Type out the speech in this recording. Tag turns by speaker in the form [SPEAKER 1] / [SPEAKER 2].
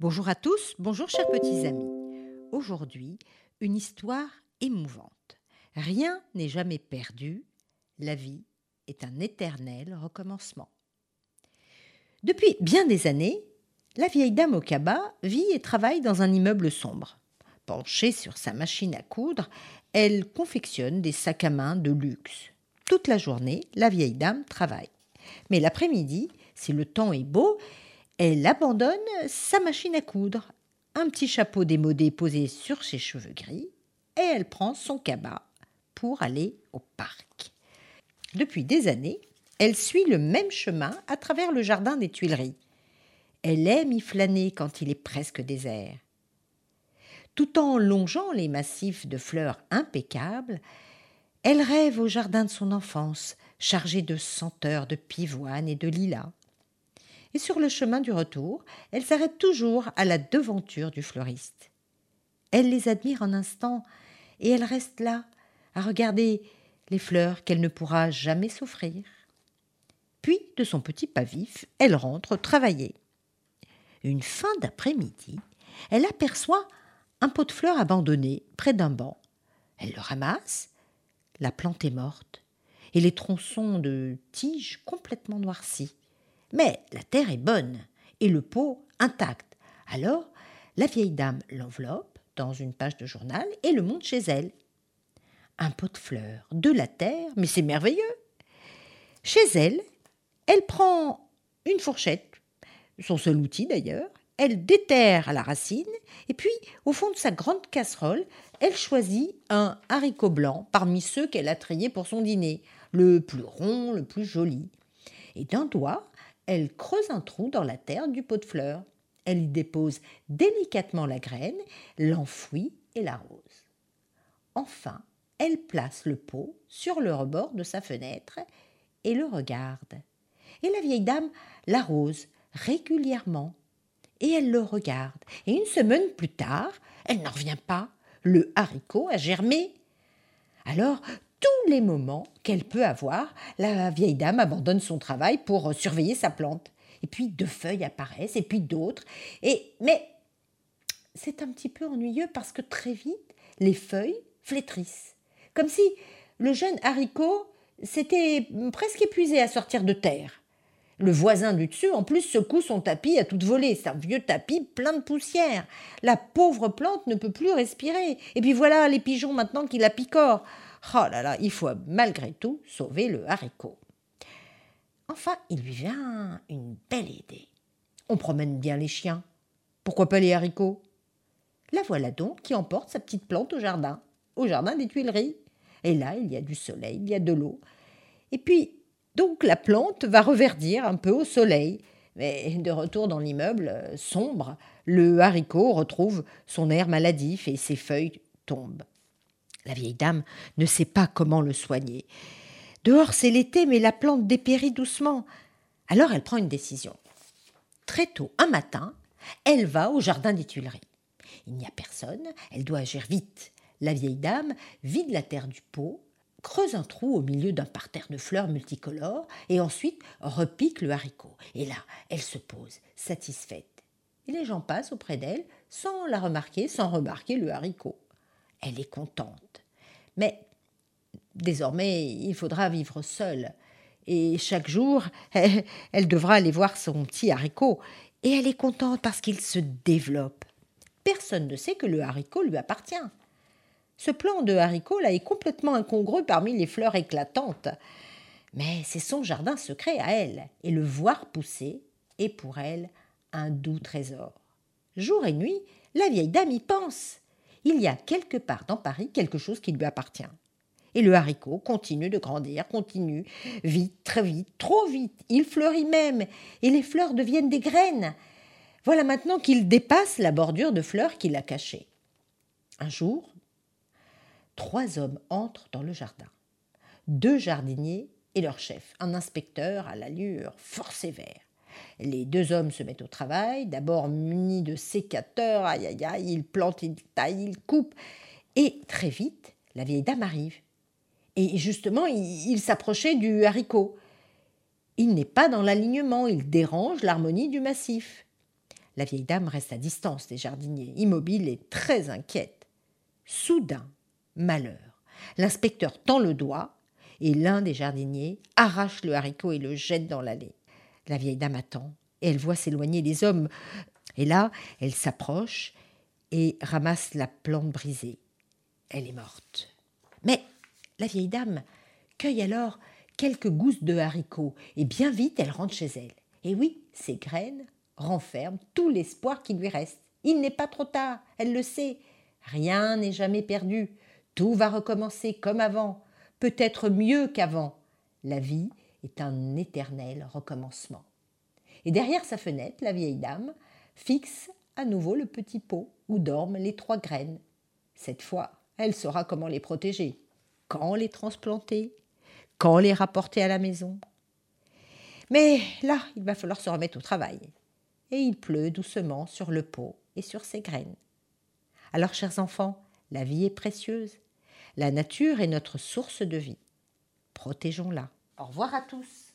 [SPEAKER 1] Bonjour à tous, bonjour chers petits amis. Aujourd'hui, une histoire émouvante. Rien n'est jamais perdu, la vie est un éternel recommencement. Depuis bien des années, la vieille dame au cabas vit et travaille dans un immeuble sombre. Penchée sur sa machine à coudre, elle confectionne des sacs à main de luxe. Toute la journée, la vieille dame travaille. Mais l'après-midi, si le temps est beau, elle abandonne sa machine à coudre, un petit chapeau démodé posé sur ses cheveux gris, et elle prend son cabas pour aller au parc. Depuis des années, elle suit le même chemin à travers le jardin des Tuileries. Elle aime y flâner quand il est presque désert. Tout en longeant les massifs de fleurs impeccables, elle rêve au jardin de son enfance, chargé de senteurs de pivoine et de lilas. Et sur le chemin du retour, elle s'arrête toujours à la devanture du fleuriste. Elle les admire un instant, et elle reste là, à regarder les fleurs qu'elle ne pourra jamais s'offrir. Puis, de son petit pas vif, elle rentre travailler. Une fin d'après-midi, elle aperçoit un pot de fleurs abandonné près d'un banc. Elle le ramasse. La plante est morte et les tronçons de tiges complètement noircis. Mais la terre est bonne et le pot intact. Alors, la vieille dame l'enveloppe dans une page de journal et le monte chez elle. Un pot de fleurs, de la terre, mais c'est merveilleux. Chez elle, elle prend une fourchette, son seul outil d'ailleurs, elle déterre à la racine, et puis, au fond de sa grande casserole, elle choisit un haricot blanc parmi ceux qu'elle a triés pour son dîner, le plus rond, le plus joli. Et d'un doigt, elle creuse un trou dans la terre du pot de fleurs. Elle y dépose délicatement la graine, l'enfouit et l'arrose. Enfin, elle place le pot sur le rebord de sa fenêtre et le regarde. Et la vieille dame l'arrose régulièrement et elle le regarde. Et une semaine plus tard, elle n'en revient pas. Le haricot a germé. Alors, tous les moments qu'elle peut avoir, la vieille dame abandonne son travail pour surveiller sa plante. Et puis deux feuilles apparaissent, et puis d'autres. Et mais c'est un petit peu ennuyeux parce que très vite, les feuilles flétrissent. Comme si le jeune haricot s'était presque épuisé à sortir de terre. Le voisin du dessus, en plus, secoue son tapis à toute volée. C'est un vieux tapis plein de poussière. La pauvre plante ne peut plus respirer. Et puis voilà les pigeons maintenant qui la picorent. Oh là là, il faut malgré tout sauver le haricot. Enfin, il lui vient une belle idée. On promène bien les chiens. Pourquoi pas les haricots? La voilà donc qui emporte sa petite plante au jardin, au jardin des Tuileries. Et là, il y a du soleil, il y a de l'eau. Et puis, donc la plante va reverdir un peu au soleil. Mais de retour dans l'immeuble euh, sombre, le haricot retrouve son air maladif et ses feuilles tombent. La vieille dame ne sait pas comment le soigner. Dehors c'est l'été, mais la plante dépérit doucement. Alors elle prend une décision. Très tôt, un matin, elle va au jardin des Tuileries. Il n'y a personne, elle doit agir vite. La vieille dame vide la terre du pot, creuse un trou au milieu d'un parterre de fleurs multicolores et ensuite repique le haricot. Et là, elle se pose, satisfaite. Et les gens passent auprès d'elle sans la remarquer, sans remarquer le haricot. Elle est contente. Mais désormais, il faudra vivre seule. Et chaque jour, elle, elle devra aller voir son petit haricot. Et elle est contente parce qu'il se développe. Personne ne sait que le haricot lui appartient. Ce plan de haricot là est complètement incongru parmi les fleurs éclatantes. Mais c'est son jardin secret à elle, et le voir pousser est pour elle un doux trésor. Jour et nuit, la vieille dame y pense. Il y a quelque part dans Paris quelque chose qui lui appartient. Et le haricot continue de grandir, continue, vite, très vite, trop vite. Il fleurit même, et les fleurs deviennent des graines. Voilà maintenant qu'il dépasse la bordure de fleurs qui l'a caché. Un jour, trois hommes entrent dans le jardin. Deux jardiniers et leur chef, un inspecteur à l'allure fort sévère. Les deux hommes se mettent au travail, d'abord munis de sécateurs, aïe aïe aïe, ils plantent, ils taillent, ils coupent. Et très vite, la vieille dame arrive. Et justement, il, s'approchait du haricot. Il n'est pas dans l'alignement, il dérange l'harmonie du massif. La vieille dame reste à distance des jardiniers, immobile et très inquiète. Soudain, malheur, l'inspecteur tend le doigt et l'un des jardiniers arrache le haricot et le jette dans l'allée. La vieille dame attend et elle voit s'éloigner les hommes. Et là, elle s'approche et ramasse la plante brisée. Elle est morte. Mais la vieille dame cueille alors quelques gousses de haricots et bien vite elle rentre chez elle. Et oui, ces graines renferment tout l'espoir qui lui reste. Il n'est pas trop tard, elle le sait. Rien n'est jamais perdu. Tout va recommencer comme avant, peut-être mieux qu'avant. La vie est un éternel recommencement. Et derrière sa fenêtre, la vieille dame fixe à nouveau le petit pot où dorment les trois graines. Cette fois, elle saura comment les protéger, quand les transplanter, quand les rapporter à la maison. Mais là, il va falloir se remettre au travail. Et il pleut doucement sur le pot et sur ses graines. Alors, chers enfants, la vie est précieuse. La nature est notre source de vie. Protégeons-la. Au revoir à tous.